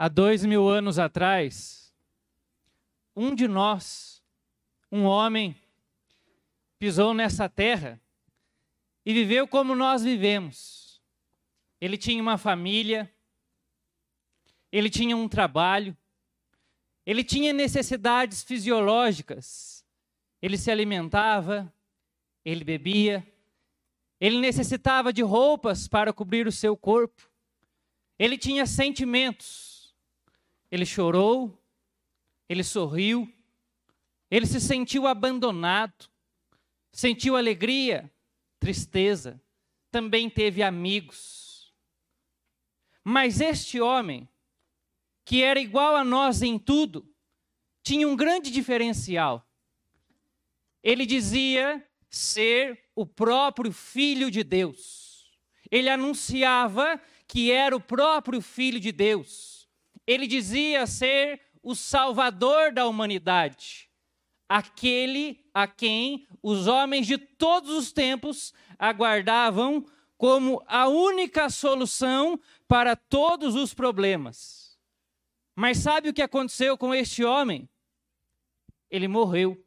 há dois mil anos atrás, um de nós, um homem, pisou nessa terra e viveu como nós vivemos. Ele tinha uma família, ele tinha um trabalho, ele tinha necessidades fisiológicas, ele se alimentava, ele bebia, ele necessitava de roupas para cobrir o seu corpo, ele tinha sentimentos, ele chorou, ele sorriu, ele se sentiu abandonado, sentiu alegria, tristeza, também teve amigos. Mas este homem, que era igual a nós em tudo, tinha um grande diferencial. Ele dizia ser o próprio Filho de Deus. Ele anunciava que era o próprio Filho de Deus. Ele dizia ser o Salvador da humanidade, aquele a quem os homens de todos os tempos aguardavam como a única solução para todos os problemas. Mas sabe o que aconteceu com este homem? Ele morreu.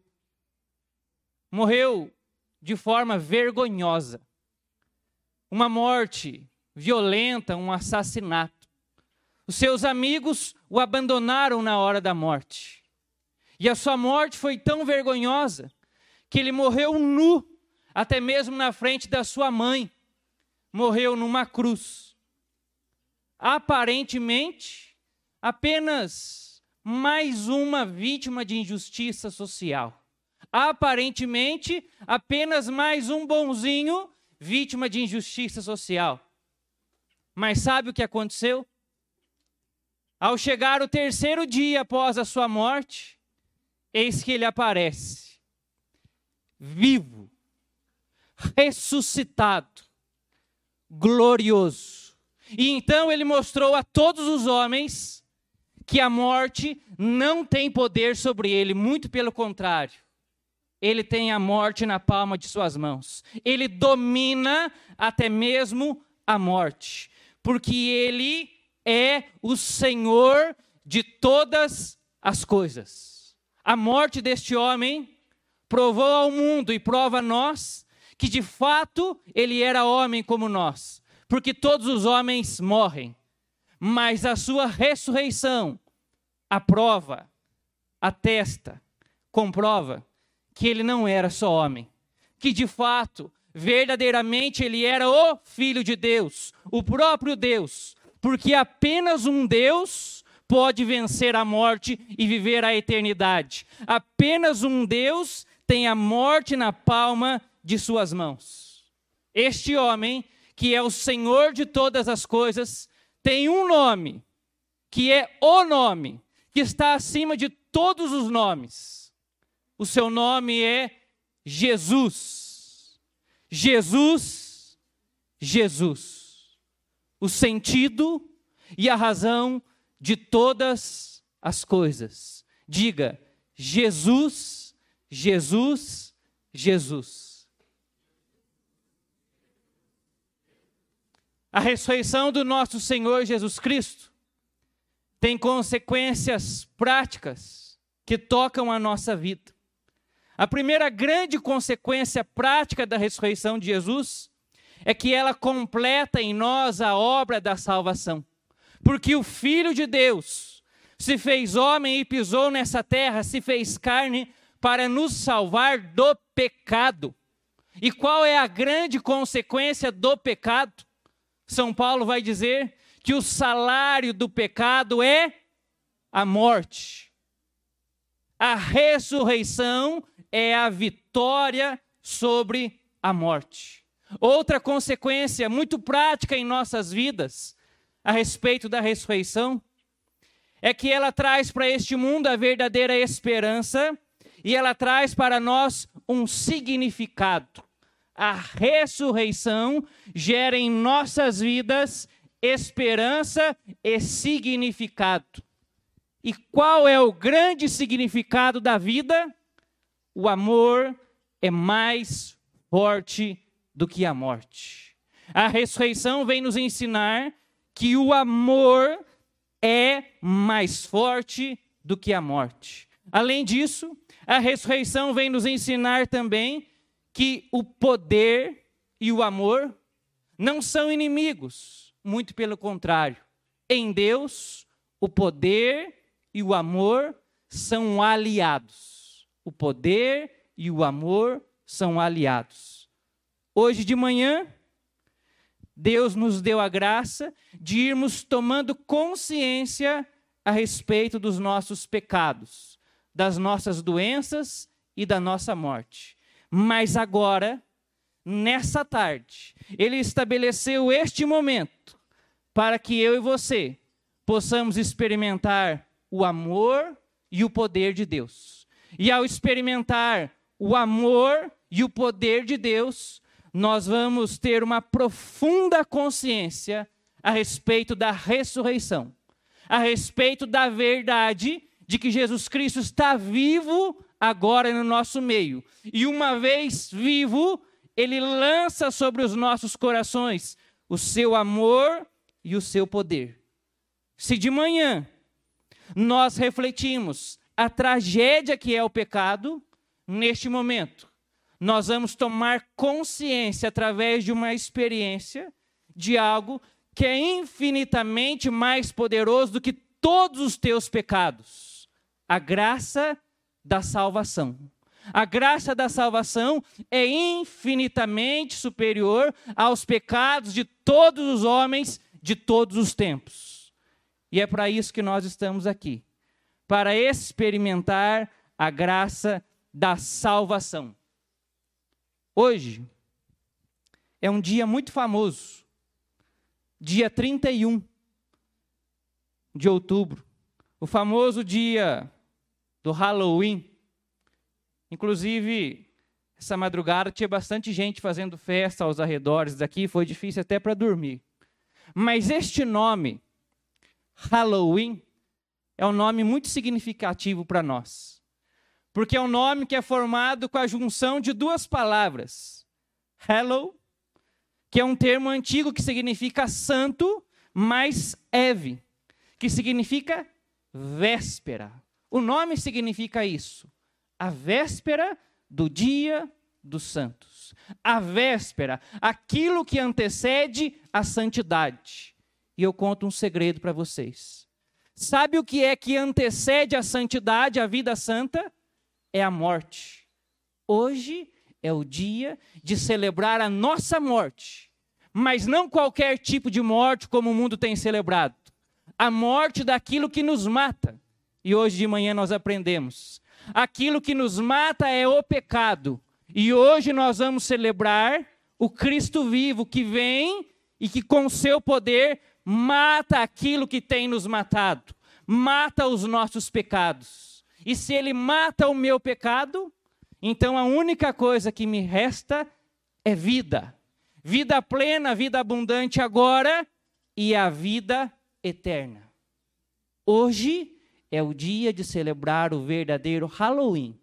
Morreu de forma vergonhosa. Uma morte violenta, um assassinato. Os seus amigos o abandonaram na hora da morte. E a sua morte foi tão vergonhosa que ele morreu nu, até mesmo na frente da sua mãe. Morreu numa cruz. Aparentemente, apenas mais uma vítima de injustiça social aparentemente apenas mais um bonzinho vítima de injustiça social. Mas sabe o que aconteceu? Ao chegar o terceiro dia após a sua morte, eis que ele aparece, vivo, ressuscitado, glorioso. E então ele mostrou a todos os homens que a morte não tem poder sobre ele, muito pelo contrário ele tem a morte na palma de suas mãos. Ele domina até mesmo a morte, porque ele é o Senhor de todas as coisas. A morte deste homem provou ao mundo e prova a nós que de fato ele era homem como nós, porque todos os homens morrem, mas a sua ressurreição aprova, atesta, comprova que ele não era só homem, que de fato, verdadeiramente ele era o Filho de Deus, o próprio Deus, porque apenas um Deus pode vencer a morte e viver a eternidade. Apenas um Deus tem a morte na palma de suas mãos. Este homem, que é o Senhor de todas as coisas, tem um nome, que é o nome, que está acima de todos os nomes o seu nome é Jesus. Jesus, Jesus. O sentido e a razão de todas as coisas. Diga, Jesus, Jesus, Jesus. A ressurreição do nosso Senhor Jesus Cristo tem consequências práticas que tocam a nossa vida. A primeira grande consequência prática da ressurreição de Jesus é que ela completa em nós a obra da salvação. Porque o Filho de Deus se fez homem e pisou nessa terra, se fez carne para nos salvar do pecado. E qual é a grande consequência do pecado? São Paulo vai dizer que o salário do pecado é a morte. A ressurreição é a vitória sobre a morte. Outra consequência muito prática em nossas vidas a respeito da ressurreição é que ela traz para este mundo a verdadeira esperança e ela traz para nós um significado. A ressurreição gera em nossas vidas esperança e significado. E qual é o grande significado da vida? o amor é mais forte do que a morte. A ressurreição vem nos ensinar que o amor é mais forte do que a morte. Além disso, a ressurreição vem nos ensinar também que o poder e o amor não são inimigos, muito pelo contrário. Em Deus, o poder e o amor são aliados. O poder e o amor são aliados. Hoje de manhã, Deus nos deu a graça de irmos tomando consciência a respeito dos nossos pecados, das nossas doenças e da nossa morte. Mas agora, nessa tarde, Ele estabeleceu este momento para que eu e você possamos experimentar o amor e o poder de Deus. E ao experimentar o amor e o poder de Deus, nós vamos ter uma profunda consciência a respeito da ressurreição, a respeito da verdade de que Jesus Cristo está vivo agora no nosso meio. E uma vez vivo, ele lança sobre os nossos corações o seu amor e o seu poder. Se de manhã nós refletimos a tragédia que é o pecado, neste momento nós vamos tomar consciência através de uma experiência de algo que é infinitamente mais poderoso do que todos os teus pecados a graça da salvação. A graça da salvação é infinitamente superior aos pecados de todos os homens de todos os tempos. E é para isso que nós estamos aqui para experimentar a graça da salvação. Hoje é um dia muito famoso, dia 31 de outubro, o famoso dia do Halloween. Inclusive, essa madrugada tinha bastante gente fazendo festa aos arredores daqui, foi difícil até para dormir. Mas este nome, Halloween, é um nome muito significativo para nós porque é um nome que é formado com a junção de duas palavras. Hello, que é um termo antigo que significa santo, mais Eve, que significa véspera. O nome significa isso. A véspera do dia dos santos. A véspera, aquilo que antecede a santidade. E eu conto um segredo para vocês. Sabe o que é que antecede a santidade, a vida santa? É a morte. Hoje é o dia de celebrar a nossa morte, mas não qualquer tipo de morte como o mundo tem celebrado. A morte daquilo que nos mata. E hoje de manhã nós aprendemos. Aquilo que nos mata é o pecado. E hoje nós vamos celebrar o Cristo vivo que vem e que com seu poder mata aquilo que tem nos matado, mata os nossos pecados. E se ele mata o meu pecado, então a única coisa que me resta é vida. Vida plena, vida abundante agora e a vida eterna. Hoje é o dia de celebrar o verdadeiro Halloween,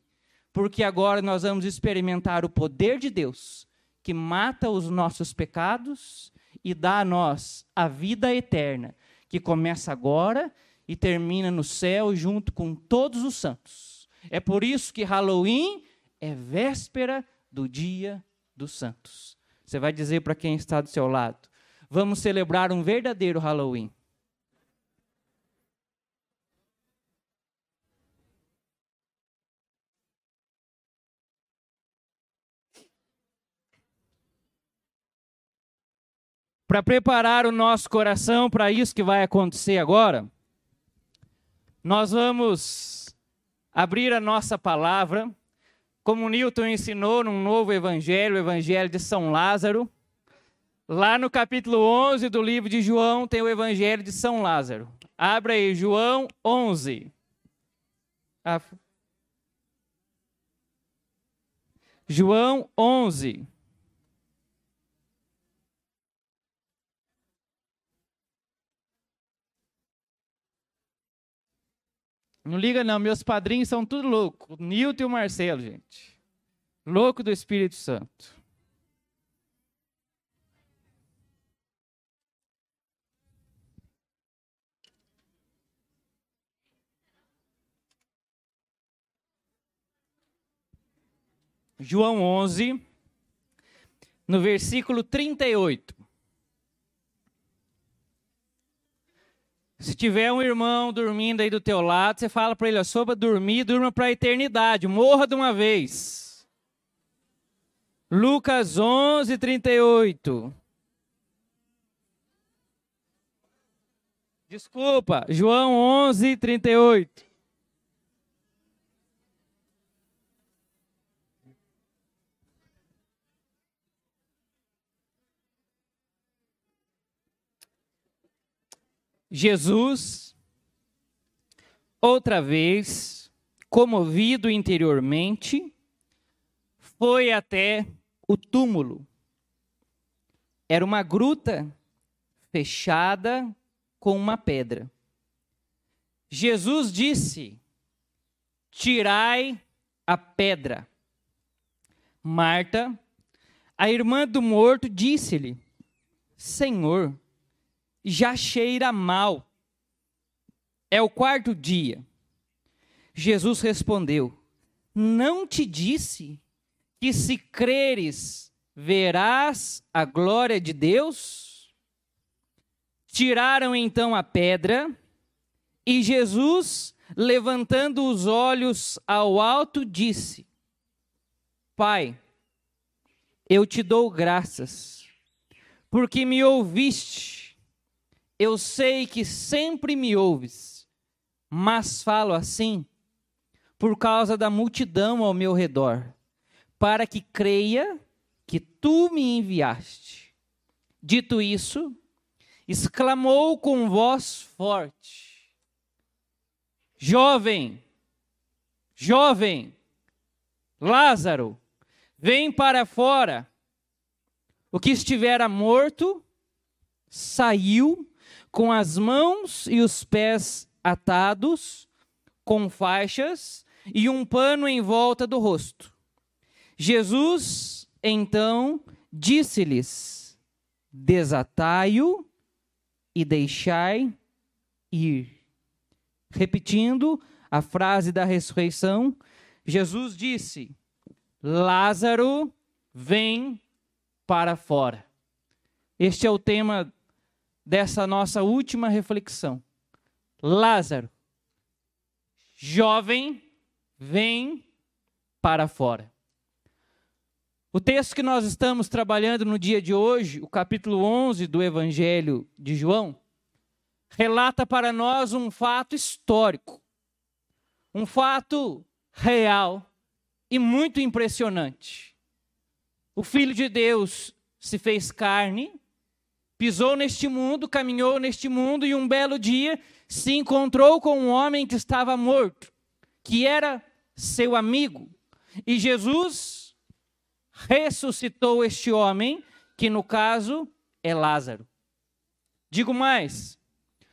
porque agora nós vamos experimentar o poder de Deus, que mata os nossos pecados e dá a nós a vida eterna, que começa agora e termina no céu junto com todos os santos. É por isso que Halloween é véspera do dia dos santos. Você vai dizer para quem está do seu lado: vamos celebrar um verdadeiro Halloween. Para preparar o nosso coração para isso que vai acontecer agora, nós vamos abrir a nossa palavra, como Newton ensinou num novo evangelho, o evangelho de São Lázaro. Lá no capítulo 11 do livro de João tem o evangelho de São Lázaro. Abra aí, João 11. Ah. João 11. Não liga não, meus padrinhos são tudo louco. O Nilton e o Marcelo, gente. Louco do Espírito Santo. João 11, no versículo 38. Se tiver um irmão dormindo aí do teu lado, você fala para ele, soba dormir, durma para a eternidade, morra de uma vez. Lucas 11, 38. Desculpa, João 11, 38. Jesus, outra vez, comovido interiormente, foi até o túmulo. Era uma gruta fechada com uma pedra. Jesus disse: Tirai a pedra. Marta, a irmã do morto, disse-lhe: Senhor, já cheira mal. É o quarto dia. Jesus respondeu: Não te disse que se creres verás a glória de Deus? Tiraram então a pedra e Jesus, levantando os olhos ao alto, disse: Pai, eu te dou graças, porque me ouviste eu sei que sempre me ouves, mas falo assim por causa da multidão ao meu redor, para que creia que tu me enviaste. Dito isso, exclamou com voz forte: Jovem, jovem, Lázaro, vem para fora. O que estivera morto saiu com as mãos e os pés atados, com faixas e um pano em volta do rosto. Jesus, então, disse-lhes: Desatai-o e deixai ir. Repetindo a frase da ressurreição, Jesus disse: Lázaro, vem para fora. Este é o tema dessa nossa última reflexão. Lázaro, jovem, vem para fora. O texto que nós estamos trabalhando no dia de hoje, o capítulo 11 do Evangelho de João, relata para nós um fato histórico, um fato real e muito impressionante. O Filho de Deus se fez carne pisou neste mundo, caminhou neste mundo e um belo dia se encontrou com um homem que estava morto, que era seu amigo. E Jesus ressuscitou este homem, que no caso é Lázaro. Digo mais,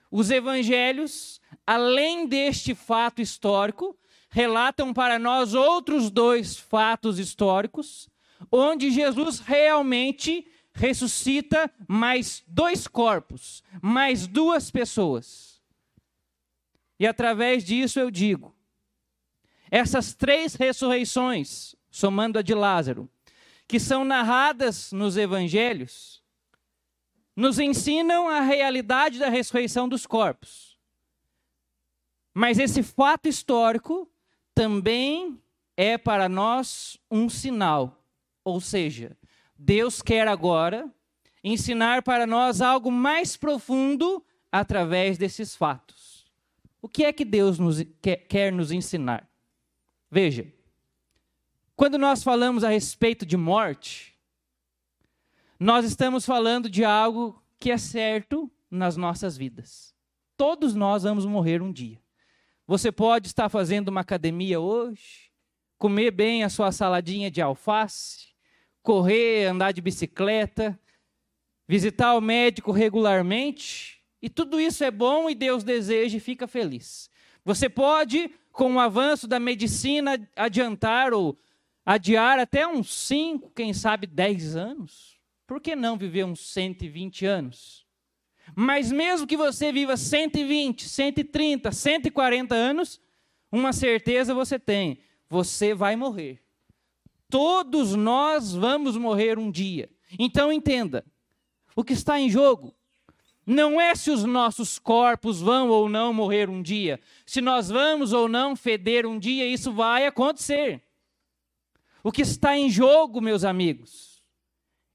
os evangelhos, além deste fato histórico, relatam para nós outros dois fatos históricos, onde Jesus realmente ressuscita mais dois corpos, mais duas pessoas. E através disso eu digo: essas três ressurreições, somando a de Lázaro, que são narradas nos evangelhos, nos ensinam a realidade da ressurreição dos corpos. Mas esse fato histórico também é para nós um sinal, ou seja, Deus quer agora ensinar para nós algo mais profundo através desses fatos. O que é que Deus nos, quer, quer nos ensinar? Veja, quando nós falamos a respeito de morte, nós estamos falando de algo que é certo nas nossas vidas. Todos nós vamos morrer um dia. Você pode estar fazendo uma academia hoje, comer bem a sua saladinha de alface, correr, andar de bicicleta, visitar o médico regularmente, e tudo isso é bom e Deus deseja e fica feliz. Você pode, com o avanço da medicina, adiantar ou adiar até uns 5, quem sabe 10 anos. Por que não viver uns 120 anos? Mas mesmo que você viva 120, 130, 140 anos, uma certeza você tem: você vai morrer. Todos nós vamos morrer um dia. Então entenda: o que está em jogo não é se os nossos corpos vão ou não morrer um dia, se nós vamos ou não feder um dia, isso vai acontecer. O que está em jogo, meus amigos,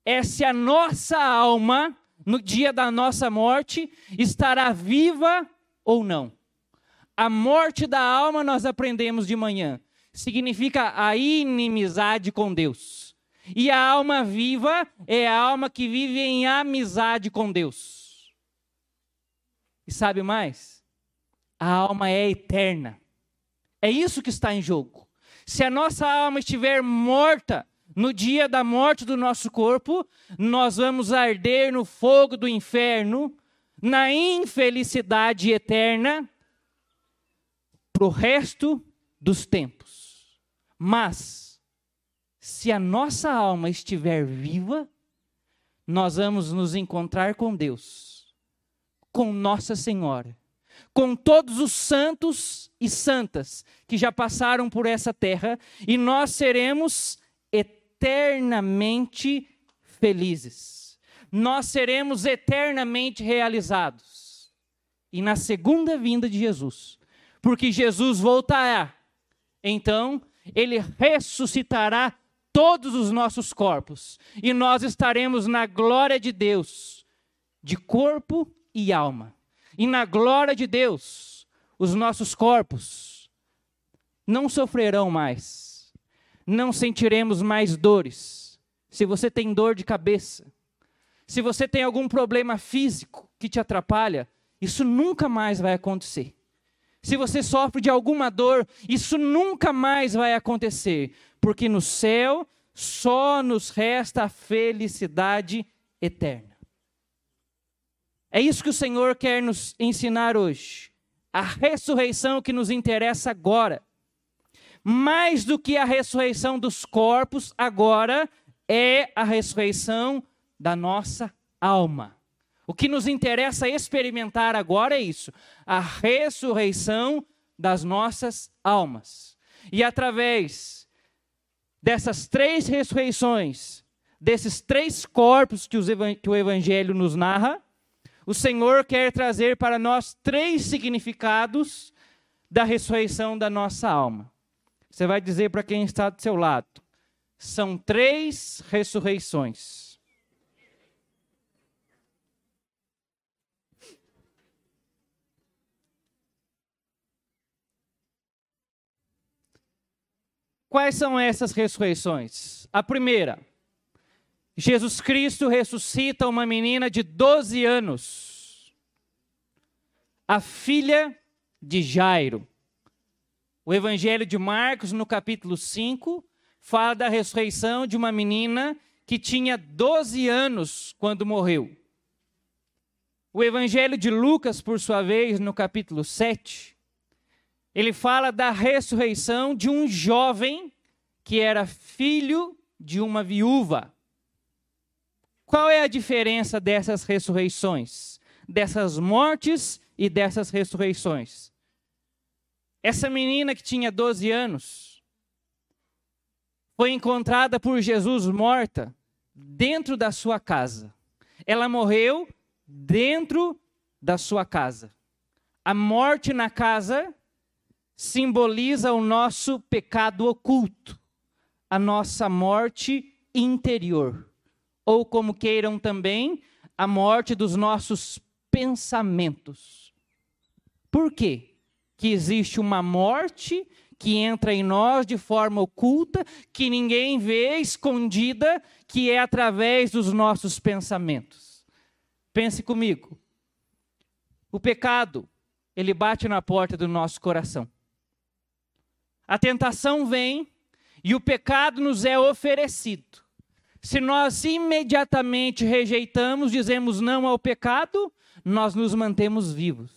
é se a nossa alma, no dia da nossa morte, estará viva ou não. A morte da alma, nós aprendemos de manhã, significa a inimizade com Deus. E a alma viva é a alma que vive em amizade com Deus. E sabe mais? A alma é eterna. É isso que está em jogo. Se a nossa alma estiver morta no dia da morte do nosso corpo, nós vamos arder no fogo do inferno, na infelicidade eterna, para o resto dos tempos. Mas, se a nossa alma estiver viva, nós vamos nos encontrar com Deus, com Nossa Senhora, com todos os santos e santas que já passaram por essa terra, e nós seremos eternamente felizes. Nós seremos eternamente realizados. E na segunda vinda de Jesus, porque Jesus voltará. Então, ele ressuscitará todos os nossos corpos e nós estaremos na glória de Deus, de corpo e alma. E na glória de Deus, os nossos corpos não sofrerão mais, não sentiremos mais dores. Se você tem dor de cabeça, se você tem algum problema físico que te atrapalha, isso nunca mais vai acontecer se você sofre de alguma dor, isso nunca mais vai acontecer, porque no céu só nos resta a felicidade eterna. É isso que o Senhor quer nos ensinar hoje. A ressurreição que nos interessa agora. Mais do que a ressurreição dos corpos, agora é a ressurreição da nossa alma. O que nos interessa experimentar agora é isso: a ressurreição das nossas almas. E através dessas três ressurreições, desses três corpos que, que o Evangelho nos narra, o Senhor quer trazer para nós três significados da ressurreição da nossa alma. Você vai dizer para quem está do seu lado: são três ressurreições. Quais são essas ressurreições? A primeira, Jesus Cristo ressuscita uma menina de 12 anos, a filha de Jairo. O Evangelho de Marcos, no capítulo 5, fala da ressurreição de uma menina que tinha 12 anos quando morreu. O Evangelho de Lucas, por sua vez, no capítulo 7, ele fala da ressurreição de um jovem que era filho de uma viúva. Qual é a diferença dessas ressurreições? Dessas mortes e dessas ressurreições? Essa menina que tinha 12 anos foi encontrada por Jesus morta dentro da sua casa. Ela morreu dentro da sua casa. A morte na casa simboliza o nosso pecado oculto, a nossa morte interior, ou como queiram também, a morte dos nossos pensamentos. Por quê? Que existe uma morte que entra em nós de forma oculta, que ninguém vê, escondida, que é através dos nossos pensamentos. Pense comigo. O pecado, ele bate na porta do nosso coração. A tentação vem e o pecado nos é oferecido. Se nós imediatamente rejeitamos, dizemos não ao pecado, nós nos mantemos vivos.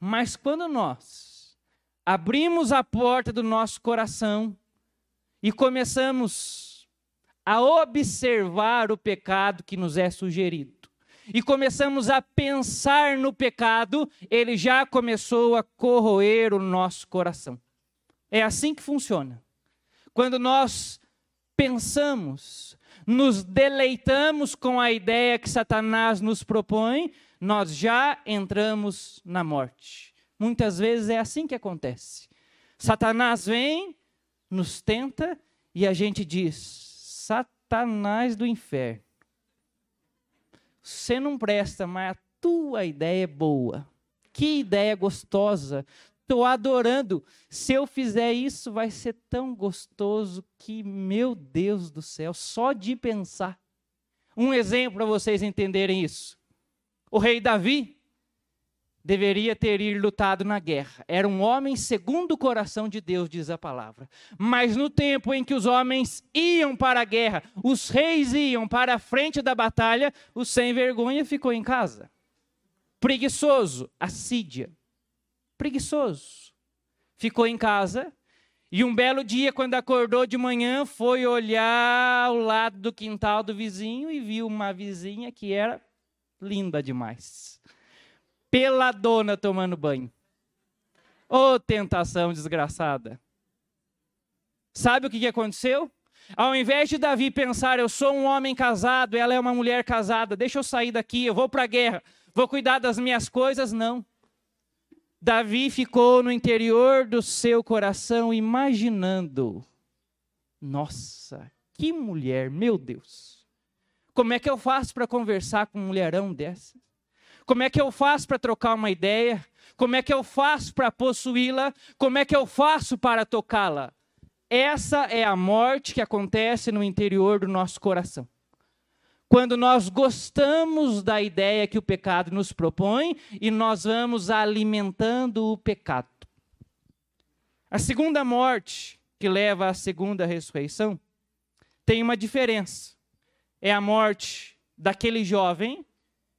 Mas quando nós abrimos a porta do nosso coração e começamos a observar o pecado que nos é sugerido, e começamos a pensar no pecado, ele já começou a corroer o nosso coração. É assim que funciona. Quando nós pensamos, nos deleitamos com a ideia que Satanás nos propõe, nós já entramos na morte. Muitas vezes é assim que acontece. Satanás vem, nos tenta e a gente diz: Satanás do inferno. Você não presta, mas a tua ideia é boa. Que ideia gostosa. Estou adorando. Se eu fizer isso, vai ser tão gostoso que, meu Deus do céu, só de pensar. Um exemplo para vocês entenderem isso. O rei Davi, deveria ter ir lutado na guerra. Era um homem segundo o coração de Deus, diz a palavra. Mas no tempo em que os homens iam para a guerra, os reis iam para a frente da batalha, o sem vergonha ficou em casa. Preguiçoso, assídia. Preguiçoso. Ficou em casa e um belo dia, quando acordou de manhã, foi olhar ao lado do quintal do vizinho e viu uma vizinha que era linda demais peladona tomando banho. Ô oh, tentação desgraçada. Sabe o que, que aconteceu? Ao invés de Davi pensar, eu sou um homem casado, ela é uma mulher casada, deixa eu sair daqui, eu vou para a guerra, vou cuidar das minhas coisas, não. Davi ficou no interior do seu coração imaginando: nossa, que mulher, meu Deus. Como é que eu faço para conversar com um mulherão dessa? Como é que eu faço para trocar uma ideia? Como é que eu faço para possuí-la? Como é que eu faço para tocá-la? Essa é a morte que acontece no interior do nosso coração. Quando nós gostamos da ideia que o pecado nos propõe e nós vamos alimentando o pecado. A segunda morte, que leva à segunda ressurreição, tem uma diferença. É a morte daquele jovem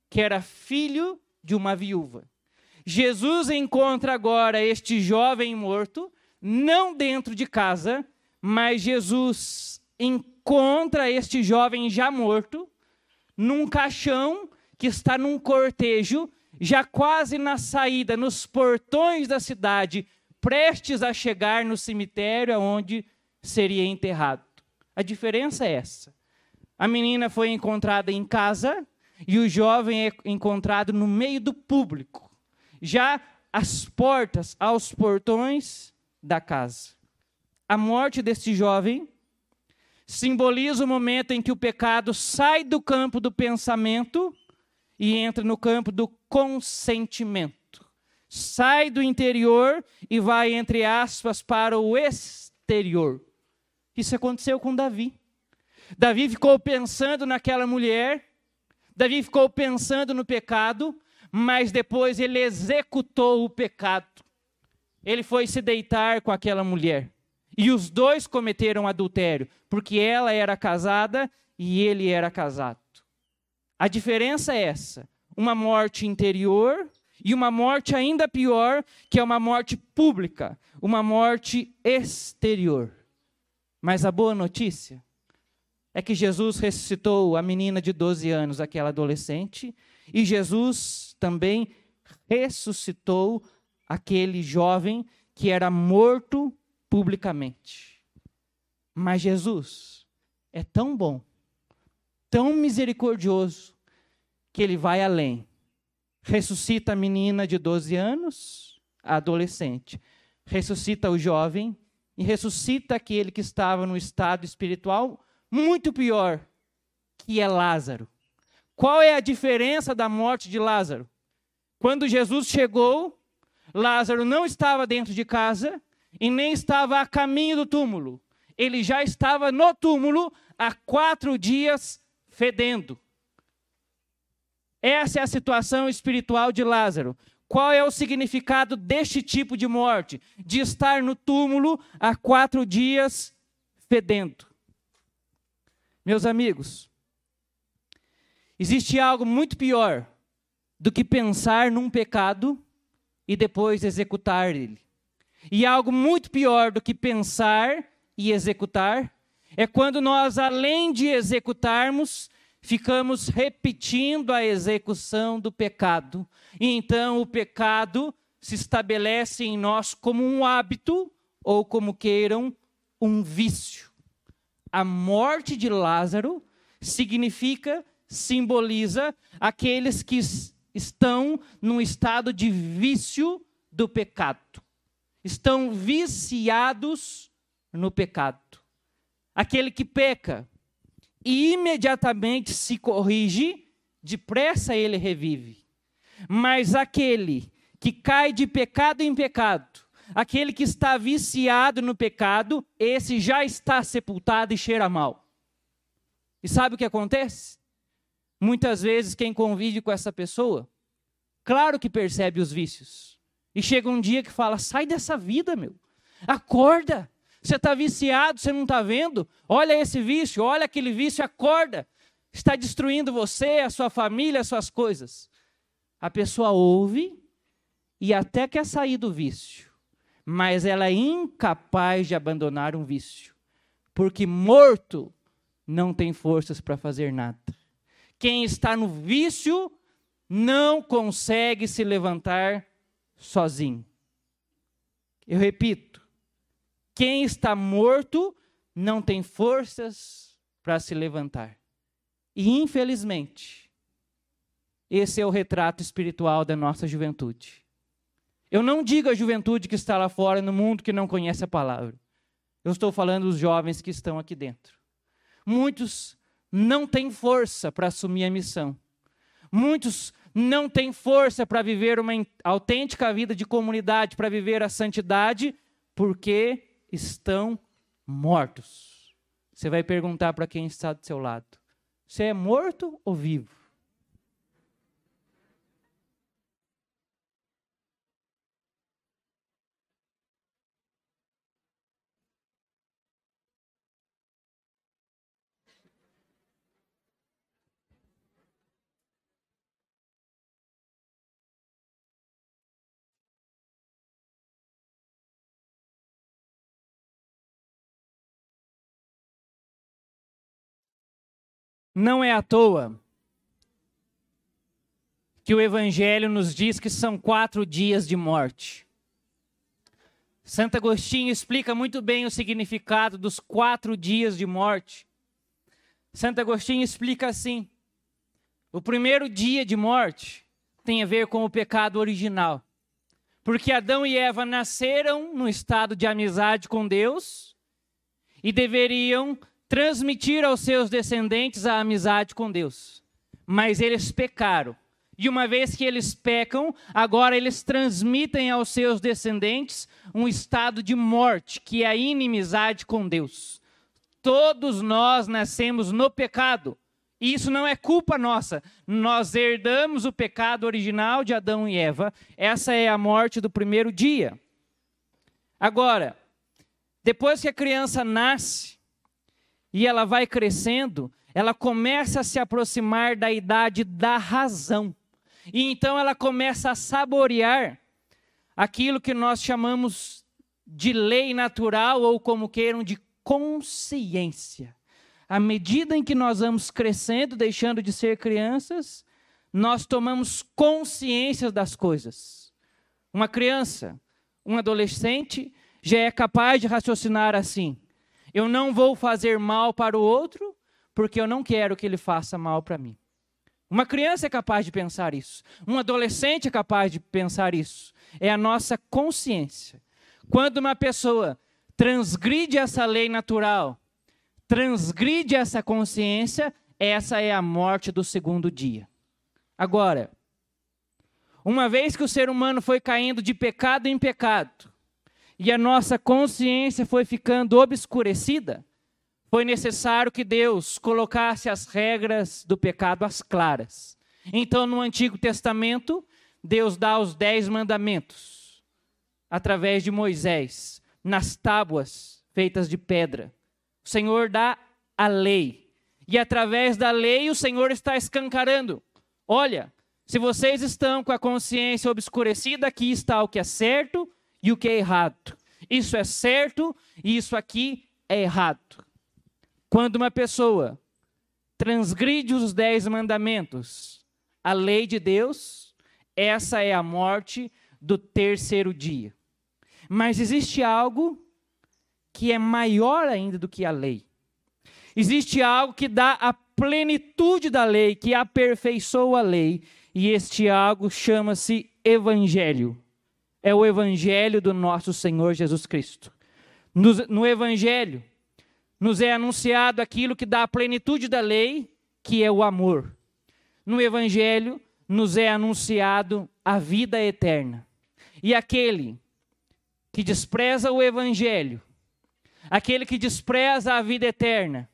que era filho de uma viúva. Jesus encontra agora este jovem morto, não dentro de casa, mas Jesus encontra este jovem já morto, num caixão que está num cortejo, já quase na saída, nos portões da cidade, prestes a chegar no cemitério aonde seria enterrado. A diferença é essa. A menina foi encontrada em casa, e o jovem é encontrado no meio do público, já às portas, aos portões da casa. A morte deste jovem simboliza o momento em que o pecado sai do campo do pensamento e entra no campo do consentimento. Sai do interior e vai, entre aspas, para o exterior. Isso aconteceu com Davi. Davi ficou pensando naquela mulher Davi ficou pensando no pecado, mas depois ele executou o pecado. Ele foi se deitar com aquela mulher. E os dois cometeram adultério, porque ela era casada e ele era casado. A diferença é essa: uma morte interior e uma morte ainda pior, que é uma morte pública, uma morte exterior. Mas a boa notícia é que Jesus ressuscitou a menina de 12 anos, aquela adolescente, e Jesus também ressuscitou aquele jovem que era morto publicamente. Mas Jesus é tão bom, tão misericordioso, que ele vai além. Ressuscita a menina de 12 anos, a adolescente. Ressuscita o jovem e ressuscita aquele que estava no estado espiritual muito pior, que é Lázaro. Qual é a diferença da morte de Lázaro? Quando Jesus chegou, Lázaro não estava dentro de casa e nem estava a caminho do túmulo. Ele já estava no túmulo há quatro dias fedendo. Essa é a situação espiritual de Lázaro. Qual é o significado deste tipo de morte? De estar no túmulo há quatro dias fedendo. Meus amigos, existe algo muito pior do que pensar num pecado e depois executar ele. E algo muito pior do que pensar e executar é quando nós, além de executarmos, ficamos repetindo a execução do pecado. E então o pecado se estabelece em nós como um hábito ou, como queiram, um vício a morte de Lázaro significa, simboliza aqueles que estão num estado de vício do pecado. Estão viciados no pecado. Aquele que peca e imediatamente se corrige, depressa ele revive. Mas aquele que cai de pecado em pecado, aquele que está viciado no pecado, esse já está sepultado e cheira mal. E sabe o que acontece? Muitas vezes quem convive com essa pessoa, claro que percebe os vícios. E chega um dia que fala: sai dessa vida, meu. Acorda. Você está viciado, você não está vendo? Olha esse vício, olha aquele vício, acorda. Está destruindo você, a sua família, as suas coisas. A pessoa ouve e até quer sair do vício, mas ela é incapaz de abandonar um vício, porque morto não tem forças para fazer nada. Quem está no vício não consegue se levantar sozinho. Eu repito, quem está morto não tem forças para se levantar. E infelizmente, esse é o retrato espiritual da nossa juventude. Eu não digo a juventude que está lá fora no mundo que não conhece a palavra. Eu estou falando dos jovens que estão aqui dentro. Muitos não têm força para assumir a missão. Muitos não têm força para viver uma autêntica vida de comunidade, para viver a santidade, porque estão mortos. Você vai perguntar para quem está do seu lado: você é morto ou vivo? Não é à toa que o Evangelho nos diz que são quatro dias de morte. Santo Agostinho explica muito bem o significado dos quatro dias de morte. Santo Agostinho explica assim: o primeiro dia de morte tem a ver com o pecado original. Porque Adão e Eva nasceram no estado de amizade com Deus e deveriam transmitir aos seus descendentes a amizade com Deus. Mas eles pecaram. E uma vez que eles pecam, agora eles transmitem aos seus descendentes um estado de morte, que é a inimizade com Deus. Todos nós nascemos no pecado. E isso não é culpa nossa. Nós herdamos o pecado original de Adão e Eva. Essa é a morte do primeiro dia. Agora, depois que a criança nasce, e ela vai crescendo, ela começa a se aproximar da idade da razão. E então ela começa a saborear aquilo que nós chamamos de lei natural ou como queiram de consciência. À medida em que nós vamos crescendo, deixando de ser crianças, nós tomamos consciência das coisas. Uma criança, um adolescente, já é capaz de raciocinar assim: eu não vou fazer mal para o outro, porque eu não quero que ele faça mal para mim. Uma criança é capaz de pensar isso. Um adolescente é capaz de pensar isso. É a nossa consciência. Quando uma pessoa transgride essa lei natural, transgride essa consciência, essa é a morte do segundo dia. Agora, uma vez que o ser humano foi caindo de pecado em pecado, e a nossa consciência foi ficando obscurecida, foi necessário que Deus colocasse as regras do pecado às claras. Então, no Antigo Testamento, Deus dá os dez mandamentos através de Moisés, nas tábuas feitas de pedra. O Senhor dá a lei. E através da lei, o Senhor está escancarando: olha, se vocês estão com a consciência obscurecida, aqui está o que é certo e o que é errado. Isso é certo e isso aqui é errado. Quando uma pessoa transgride os dez mandamentos, a lei de Deus, essa é a morte do terceiro dia. Mas existe algo que é maior ainda do que a lei. Existe algo que dá a plenitude da lei, que aperfeiçoa a lei, e este algo chama-se Evangelho. É o Evangelho do nosso Senhor Jesus Cristo. No, no Evangelho, nos é anunciado aquilo que dá a plenitude da lei, que é o amor. No Evangelho, nos é anunciado a vida eterna. E aquele que despreza o Evangelho, aquele que despreza a vida eterna,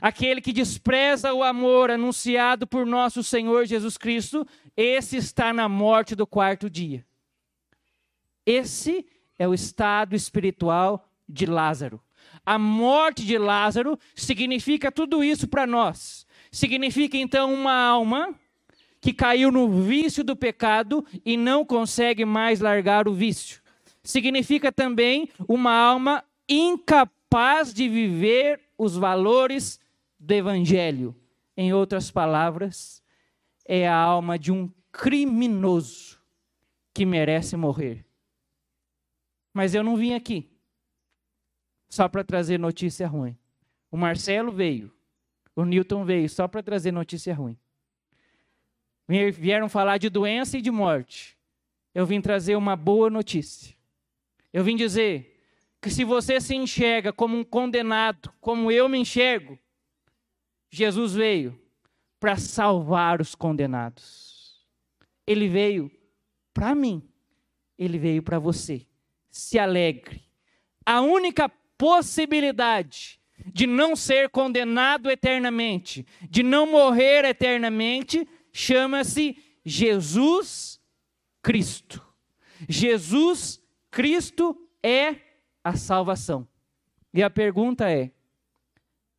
aquele que despreza o amor anunciado por nosso Senhor Jesus Cristo, esse está na morte do quarto dia. Esse é o estado espiritual de Lázaro. A morte de Lázaro significa tudo isso para nós. Significa então uma alma que caiu no vício do pecado e não consegue mais largar o vício. Significa também uma alma incapaz de viver os valores do evangelho. Em outras palavras, é a alma de um criminoso que merece morrer. Mas eu não vim aqui só para trazer notícia ruim. O Marcelo veio, o Newton veio só para trazer notícia ruim. Vieram falar de doença e de morte. Eu vim trazer uma boa notícia. Eu vim dizer que se você se enxerga como um condenado, como eu me enxergo, Jesus veio para salvar os condenados. Ele veio para mim. Ele veio para você. Se alegre. A única possibilidade de não ser condenado eternamente, de não morrer eternamente, chama-se Jesus Cristo. Jesus Cristo é a salvação. E a pergunta é: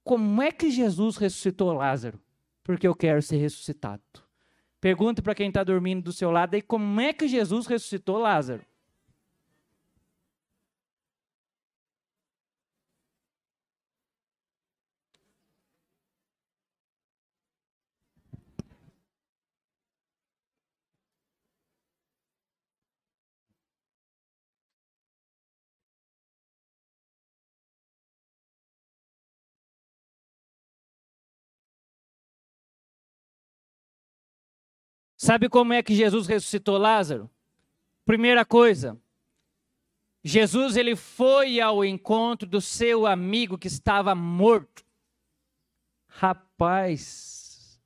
como é que Jesus ressuscitou Lázaro? Porque eu quero ser ressuscitado. Pergunte para quem está dormindo do seu lado aí como é que Jesus ressuscitou Lázaro? Sabe como é que Jesus ressuscitou Lázaro? Primeira coisa, Jesus ele foi ao encontro do seu amigo que estava morto. Rapaz,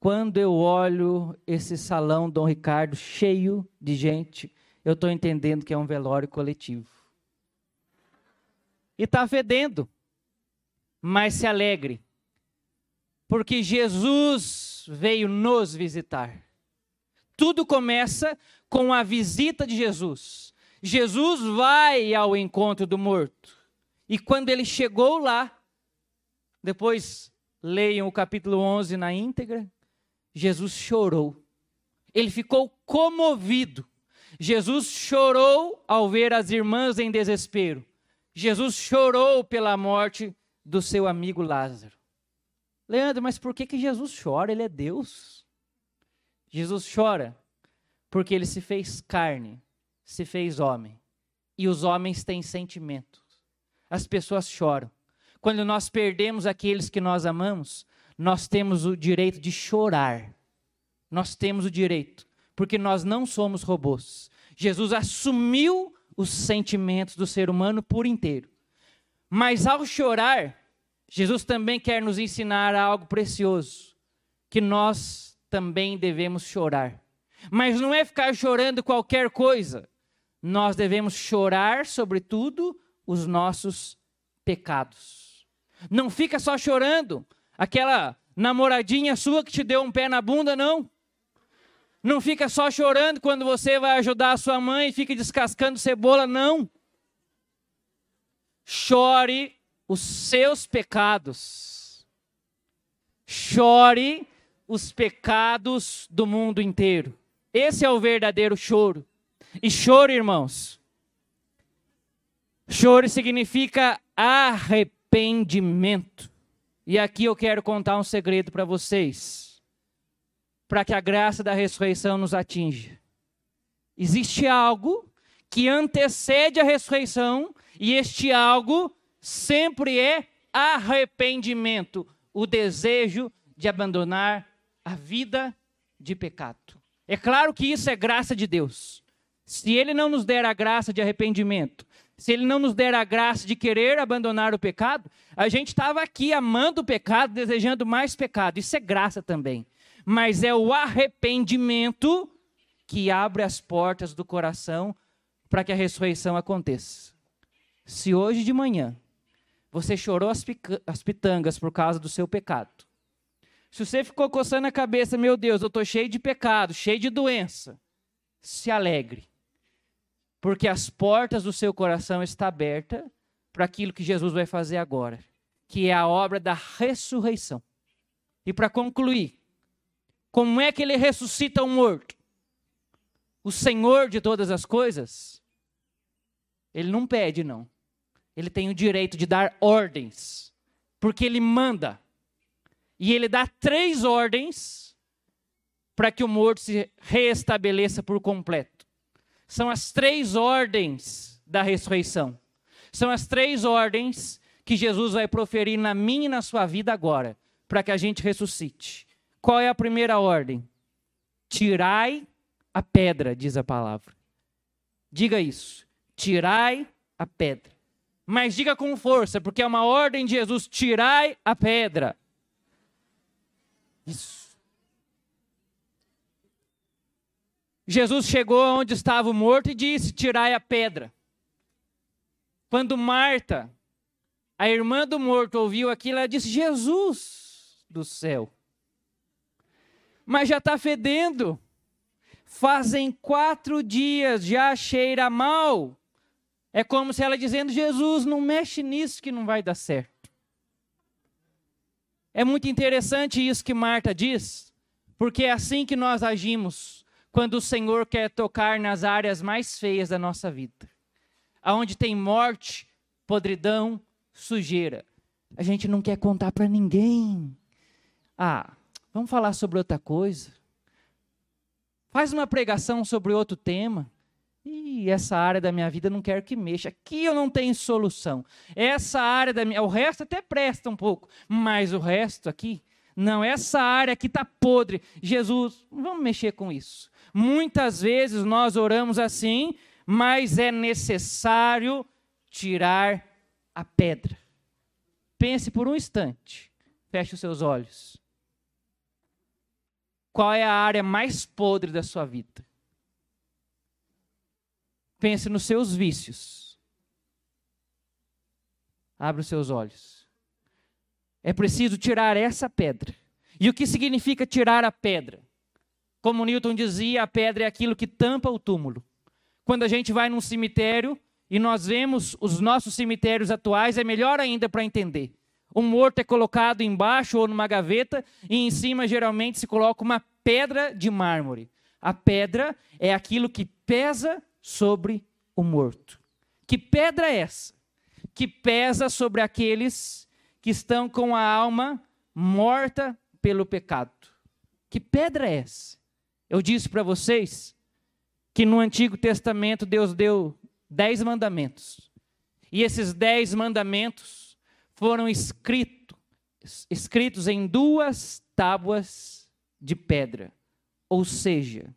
quando eu olho esse salão Dom Ricardo cheio de gente, eu estou entendendo que é um velório coletivo. E está fedendo, mas se alegre, porque Jesus veio nos visitar. Tudo começa com a visita de Jesus. Jesus vai ao encontro do morto. E quando ele chegou lá, depois leiam o capítulo 11 na íntegra, Jesus chorou. Ele ficou comovido. Jesus chorou ao ver as irmãs em desespero. Jesus chorou pela morte do seu amigo Lázaro. Leandro, mas por que, que Jesus chora? Ele é Deus. Jesus chora porque ele se fez carne, se fez homem. E os homens têm sentimentos. As pessoas choram. Quando nós perdemos aqueles que nós amamos, nós temos o direito de chorar. Nós temos o direito, porque nós não somos robôs. Jesus assumiu os sentimentos do ser humano por inteiro. Mas ao chorar, Jesus também quer nos ensinar algo precioso, que nós também devemos chorar. Mas não é ficar chorando qualquer coisa. Nós devemos chorar, sobretudo, os nossos pecados. Não fica só chorando aquela namoradinha sua que te deu um pé na bunda, não. Não fica só chorando quando você vai ajudar a sua mãe e fica descascando cebola, não. Chore os seus pecados. Chore os pecados do mundo inteiro. Esse é o verdadeiro choro. E choro, irmãos, choro significa arrependimento. E aqui eu quero contar um segredo para vocês, para que a graça da ressurreição nos atinja. Existe algo que antecede a ressurreição, e este algo sempre é arrependimento, o desejo de abandonar a vida de pecado. É claro que isso é graça de Deus. Se Ele não nos der a graça de arrependimento, se Ele não nos der a graça de querer abandonar o pecado, a gente estava aqui amando o pecado, desejando mais pecado. Isso é graça também. Mas é o arrependimento que abre as portas do coração para que a ressurreição aconteça. Se hoje de manhã você chorou as, as pitangas por causa do seu pecado, se você ficou coçando a cabeça, meu Deus, eu estou cheio de pecado, cheio de doença, se alegre, porque as portas do seu coração estão abertas para aquilo que Jesus vai fazer agora, que é a obra da ressurreição. E para concluir, como é que ele ressuscita o morto? O Senhor de todas as coisas, ele não pede, não. Ele tem o direito de dar ordens, porque ele manda. E ele dá três ordens para que o morto se reestabeleça por completo. São as três ordens da ressurreição. São as três ordens que Jesus vai proferir na minha e na sua vida agora, para que a gente ressuscite. Qual é a primeira ordem? Tirai a pedra, diz a palavra. Diga isso. Tirai a pedra. Mas diga com força, porque é uma ordem de Jesus: tirai a pedra. Isso. Jesus chegou onde estava o morto e disse: Tirai a pedra. Quando Marta, a irmã do morto, ouviu aquilo, ela disse: Jesus do céu. Mas já está fedendo. Fazem quatro dias, já cheira mal. É como se ela dizendo: Jesus, não mexe nisso que não vai dar certo. É muito interessante isso que Marta diz, porque é assim que nós agimos quando o Senhor quer tocar nas áreas mais feias da nossa vida. Aonde tem morte, podridão, sujeira. A gente não quer contar para ninguém. Ah, vamos falar sobre outra coisa. Faz uma pregação sobre outro tema. E essa área da minha vida não quero que mexa. Aqui eu não tenho solução. Essa área da minha. O resto até presta um pouco. Mas o resto aqui. Não, essa área aqui está podre. Jesus, vamos mexer com isso. Muitas vezes nós oramos assim, mas é necessário tirar a pedra. Pense por um instante. Feche os seus olhos. Qual é a área mais podre da sua vida? Pense nos seus vícios. Abra os seus olhos. É preciso tirar essa pedra. E o que significa tirar a pedra? Como Newton dizia, a pedra é aquilo que tampa o túmulo. Quando a gente vai num cemitério e nós vemos os nossos cemitérios atuais, é melhor ainda para entender. Um morto é colocado embaixo ou numa gaveta e em cima geralmente se coloca uma pedra de mármore. A pedra é aquilo que pesa sobre o morto. Que pedra é essa? Que pesa sobre aqueles que estão com a alma morta pelo pecado. Que pedra é essa? Eu disse para vocês que no Antigo Testamento Deus deu dez mandamentos. E esses dez mandamentos foram escritos, escritos em duas tábuas de pedra. Ou seja,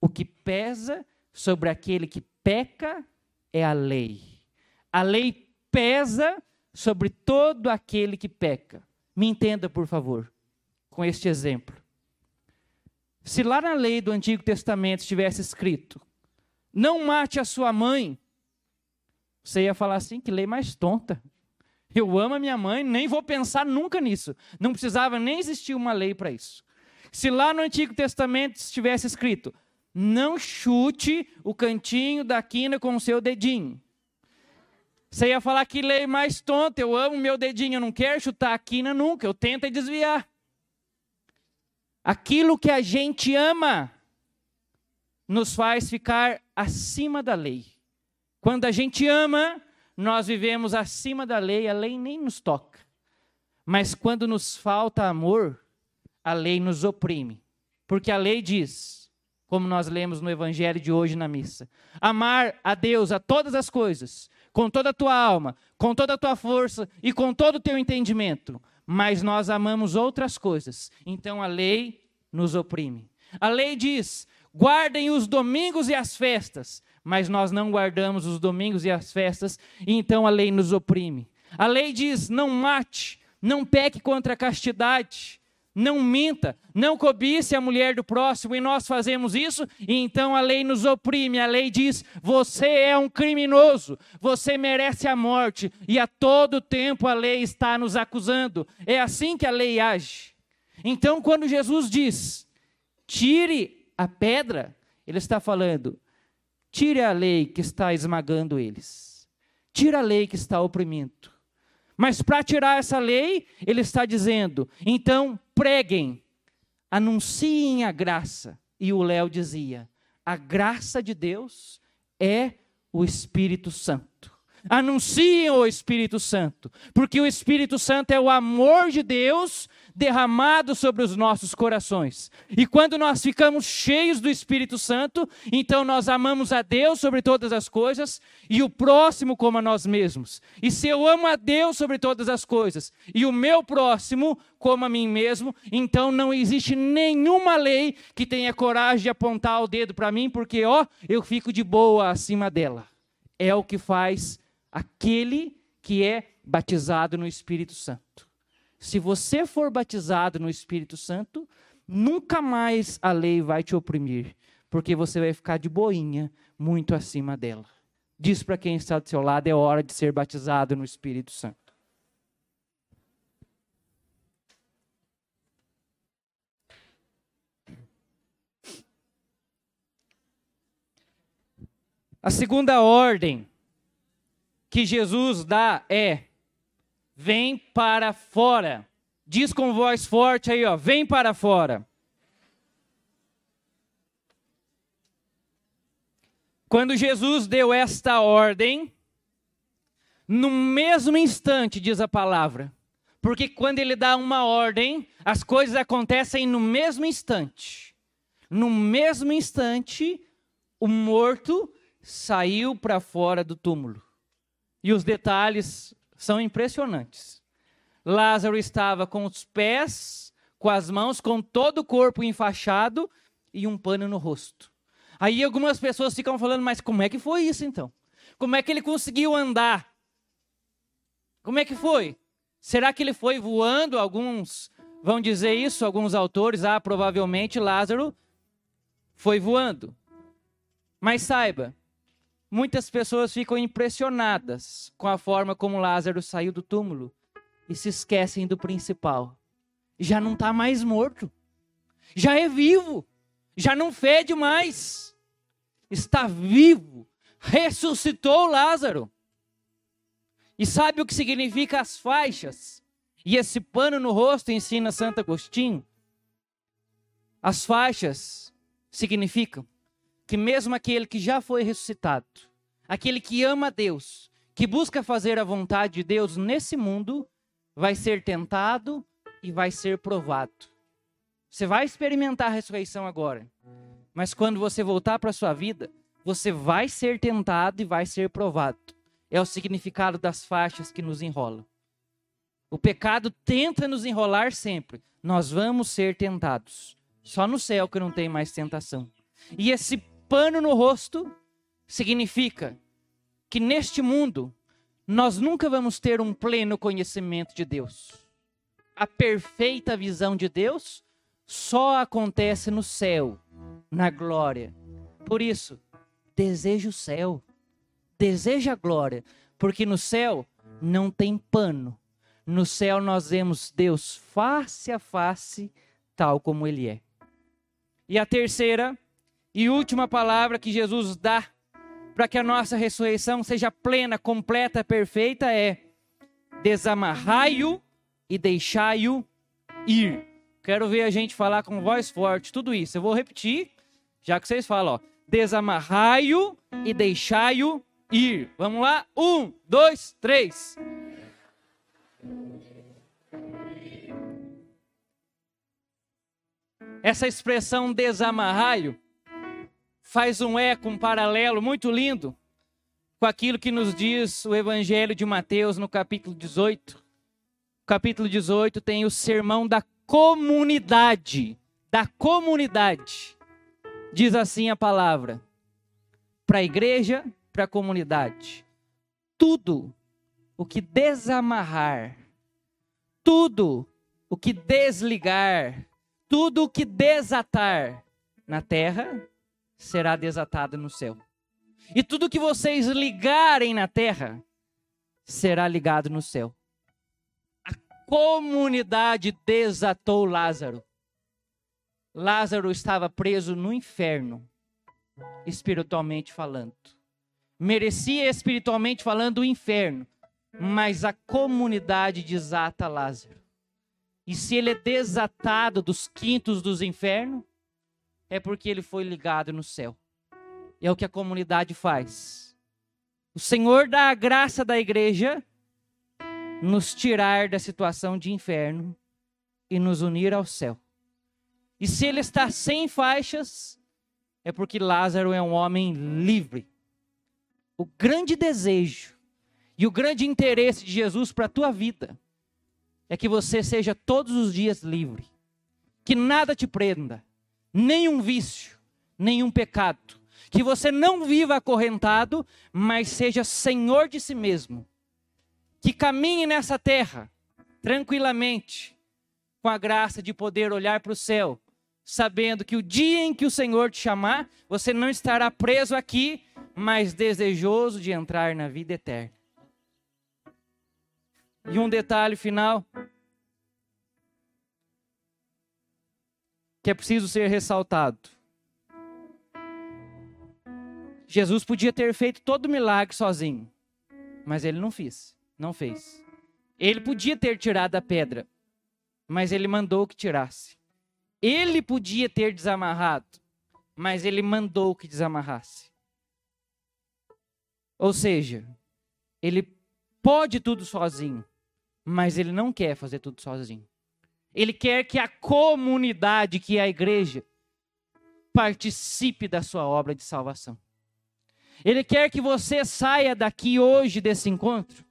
o que pesa sobre aquele que peca é a lei. A lei pesa sobre todo aquele que peca. Me entenda, por favor, com este exemplo. Se lá na lei do Antigo Testamento estivesse escrito: não mate a sua mãe, você ia falar assim: que lei mais tonta. Eu amo a minha mãe, nem vou pensar nunca nisso. Não precisava nem existir uma lei para isso. Se lá no Antigo Testamento estivesse escrito: não chute o cantinho da quina com o seu dedinho. Você ia falar que lei mais tonta, eu amo meu dedinho, eu não quero chutar a quina nunca, eu tento desviar. Aquilo que a gente ama nos faz ficar acima da lei. Quando a gente ama, nós vivemos acima da lei, a lei nem nos toca. Mas quando nos falta amor, a lei nos oprime. Porque a lei diz: como nós lemos no evangelho de hoje na missa. Amar a Deus a todas as coisas, com toda a tua alma, com toda a tua força e com todo o teu entendimento. Mas nós amamos outras coisas. Então a lei nos oprime. A lei diz: guardem os domingos e as festas, mas nós não guardamos os domingos e as festas, e então a lei nos oprime. A lei diz: não mate, não peque contra a castidade, não minta, não cobice a mulher do próximo, e nós fazemos isso, e então a lei nos oprime. A lei diz: você é um criminoso, você merece a morte, e a todo tempo a lei está nos acusando. É assim que a lei age. Então, quando Jesus diz: tire a pedra, ele está falando: tire a lei que está esmagando eles, tire a lei que está oprimindo. Mas para tirar essa lei, ele está dizendo: então preguem, anunciem a graça. E o Léo dizia: a graça de Deus é o Espírito Santo. Anunciem o Espírito Santo, porque o Espírito Santo é o amor de Deus derramado sobre os nossos corações. E quando nós ficamos cheios do Espírito Santo, então nós amamos a Deus sobre todas as coisas e o próximo como a nós mesmos. E se eu amo a Deus sobre todas as coisas e o meu próximo como a mim mesmo, então não existe nenhuma lei que tenha coragem de apontar o dedo para mim, porque ó, eu fico de boa acima dela. É o que faz aquele que é batizado no Espírito Santo. Se você for batizado no Espírito Santo, nunca mais a lei vai te oprimir, porque você vai ficar de boinha muito acima dela. Diz para quem está do seu lado: é hora de ser batizado no Espírito Santo. A segunda ordem que Jesus dá é: vem para fora. Diz com voz forte aí, ó, vem para fora. Quando Jesus deu esta ordem, no mesmo instante, diz a palavra, porque quando ele dá uma ordem, as coisas acontecem no mesmo instante. No mesmo instante, o morto saiu para fora do túmulo. E os detalhes são impressionantes. Lázaro estava com os pés, com as mãos, com todo o corpo enfaixado e um pano no rosto. Aí algumas pessoas ficam falando, mas como é que foi isso então? Como é que ele conseguiu andar? Como é que foi? Será que ele foi voando? Alguns vão dizer isso, alguns autores, ah, provavelmente Lázaro foi voando. Mas saiba, Muitas pessoas ficam impressionadas com a forma como Lázaro saiu do túmulo e se esquecem do principal. Já não está mais morto, já é vivo, já não fede mais, está vivo, ressuscitou Lázaro. E sabe o que significa as faixas? E esse pano no rosto ensina Santo Agostinho? As faixas significam que mesmo aquele que já foi ressuscitado, aquele que ama Deus, que busca fazer a vontade de Deus nesse mundo, vai ser tentado e vai ser provado. Você vai experimentar a ressurreição agora, mas quando você voltar para a sua vida, você vai ser tentado e vai ser provado. É o significado das faixas que nos enrolam. O pecado tenta nos enrolar sempre. Nós vamos ser tentados. Só no céu que não tem mais tentação. E esse pano no rosto significa que neste mundo nós nunca vamos ter um pleno conhecimento de Deus. A perfeita visão de Deus só acontece no céu, na glória. Por isso, deseja o céu, deseja a glória, porque no céu não tem pano. No céu nós vemos Deus face a face, tal como Ele é. E a terceira e última palavra que Jesus dá para que a nossa ressurreição seja plena, completa, perfeita é: desamarrai-o e deixai-o ir. Quero ver a gente falar com voz forte tudo isso. Eu vou repetir, já que vocês falam, ó. Desamarrai-o e deixai-o ir. Vamos lá? Um, dois, três. Essa expressão desamarrai-o faz um eco, um paralelo muito lindo com aquilo que nos diz o Evangelho de Mateus no capítulo 18. capítulo 18 tem o sermão da comunidade. Da comunidade. Diz assim a palavra: para a igreja, para a comunidade. Tudo o que desamarrar, tudo o que desligar, tudo o que desatar na terra será desatado no céu. E tudo que vocês ligarem na terra será ligado no céu. A comunidade desatou Lázaro. Lázaro estava preso no inferno, espiritualmente falando. Merecia espiritualmente falando o inferno, mas a comunidade desata Lázaro. E se ele é desatado dos quintos dos infernos, é porque ele foi ligado no céu. É o que a comunidade faz. O Senhor dá a graça da igreja nos tirar da situação de inferno e nos unir ao céu. E se ele está sem faixas, é porque Lázaro é um homem livre. O grande desejo e o grande interesse de Jesus para a tua vida é que você seja todos os dias livre. Que nada te prenda, nenhum vício, nenhum pecado. Que você não viva acorrentado, mas seja senhor de si mesmo. Que caminhe nessa terra tranquilamente, com a graça de poder olhar para o céu, sabendo que o dia em que o Senhor te chamar, você não estará preso aqui, mas desejoso de entrar na vida eterna. E um detalhe final que é preciso ser ressaltado. Jesus podia ter feito todo o milagre sozinho, mas ele não fez, não fez. Ele podia ter tirado a pedra, mas ele mandou que tirasse. Ele podia ter desamarrado, mas ele mandou que desamarrasse. Ou seja, ele pode tudo sozinho, mas ele não quer fazer tudo sozinho. Ele quer que a comunidade, que é a igreja, participe da sua obra de salvação. Ele quer que você saia daqui hoje desse encontro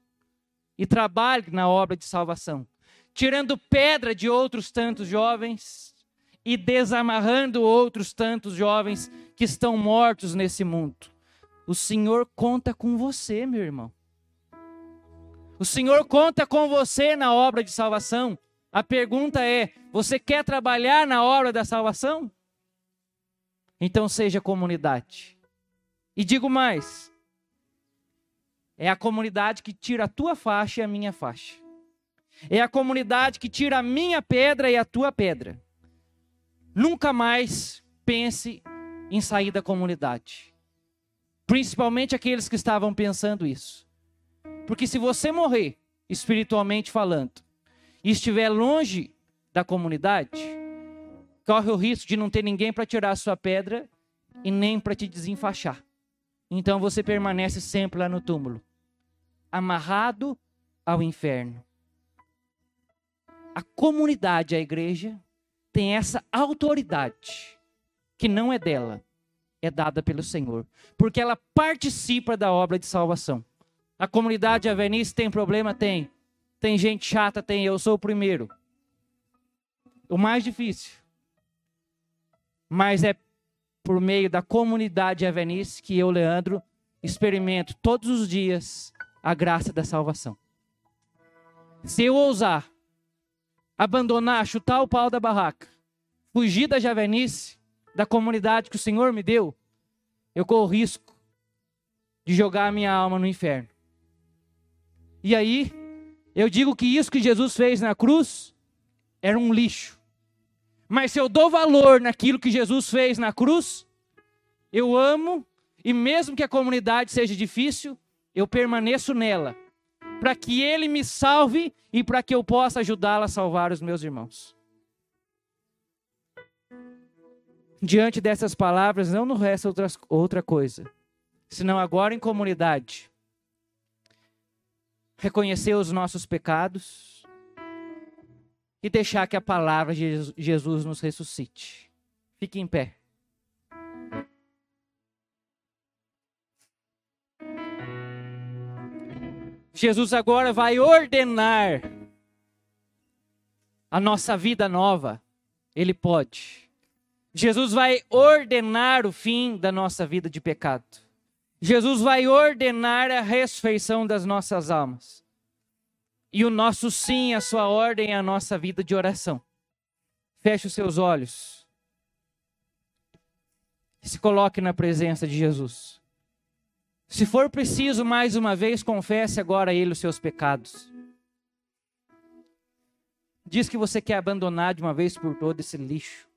e trabalhe na obra de salvação, tirando pedra de outros tantos jovens e desamarrando outros tantos jovens que estão mortos nesse mundo. O Senhor conta com você, meu irmão. O Senhor conta com você na obra de salvação. A pergunta é: você quer trabalhar na obra da salvação? Então seja comunidade. E digo mais: é a comunidade que tira a tua faixa e a minha faixa. É a comunidade que tira a minha pedra e a tua pedra. Nunca mais pense em sair da comunidade. Principalmente aqueles que estavam pensando isso. Porque se você morrer, espiritualmente falando, e estiver longe da comunidade, corre o risco de não ter ninguém para tirar a sua pedra e nem para te desenfaixar. Então você permanece sempre lá no túmulo, amarrado ao inferno. A comunidade, a igreja, tem essa autoridade que não é dela, é dada pelo Senhor, porque ela participa da obra de salvação. A comunidade Avenice tem problema? Tem. Tem gente chata? Tem. Eu sou o primeiro. O mais difícil. Mas é por meio da comunidade Avenice que eu, Leandro, experimento todos os dias a graça da salvação. Se eu ousar abandonar, chutar o pau da barraca, fugir da Javenice, da comunidade que o Senhor me deu, eu corro risco de jogar a minha alma no inferno. E aí, eu digo que isso que Jesus fez na cruz era um lixo. Mas se eu dou valor naquilo que Jesus fez na cruz, eu amo, e mesmo que a comunidade seja difícil, eu permaneço nela, para que Ele me salve e para que eu possa ajudá-la a salvar os meus irmãos. Diante dessas palavras, não nos resta outra, outra coisa, senão agora em comunidade, reconhecer os nossos pecados e deixar que a palavra de Jesus nos ressuscite. Fique em pé. Jesus agora vai ordenar a nossa vida nova. Ele pode. Jesus vai ordenar o fim da nossa vida de pecado. Jesus vai ordenar a ressurreição das nossas almas. E o nosso sim, a sua ordem é a nossa vida de oração. Feche os seus olhos. Se coloque na presença de Jesus. Se for preciso, mais uma vez, confesse agora a Ele os seus pecados. Diz que você quer abandonar de uma vez por todas esse lixo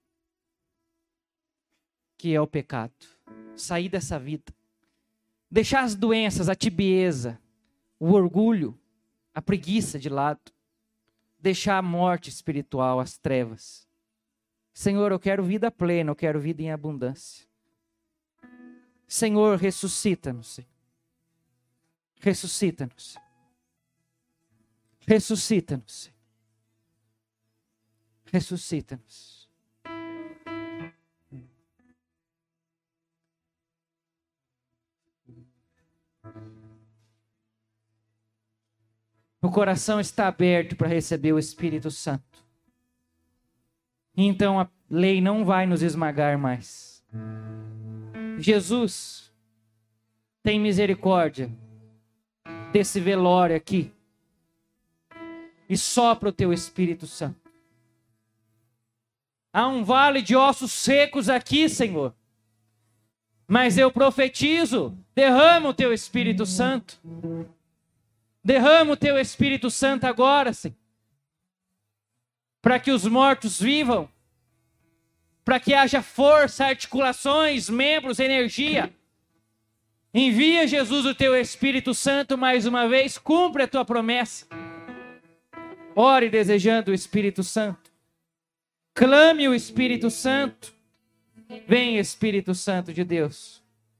que é o pecado. Sair dessa vida. Deixar as doenças, a tibieza, o orgulho, a preguiça de lado. Deixar a morte espiritual, as trevas. Senhor, eu quero vida plena, eu quero vida em abundância. Senhor, ressuscita-nos. Ressuscita-nos. Ressuscita-nos. Ressuscita-nos. O coração está aberto para receber o Espírito Santo. Então a lei não vai nos esmagar mais. Jesus tem misericórdia desse velório aqui e sopra o teu Espírito Santo. Há um vale de ossos secos aqui, Senhor. Mas eu profetizo, derrama o teu Espírito Santo. Derrama o teu Espírito Santo agora, Senhor. Para que os mortos vivam. Para que haja força, articulações, membros, energia. Envia, Jesus, o teu Espírito Santo mais uma vez. Cumpre a tua promessa. Ore desejando o Espírito Santo. Clame o Espírito Santo. Vem, Espírito Santo de Deus.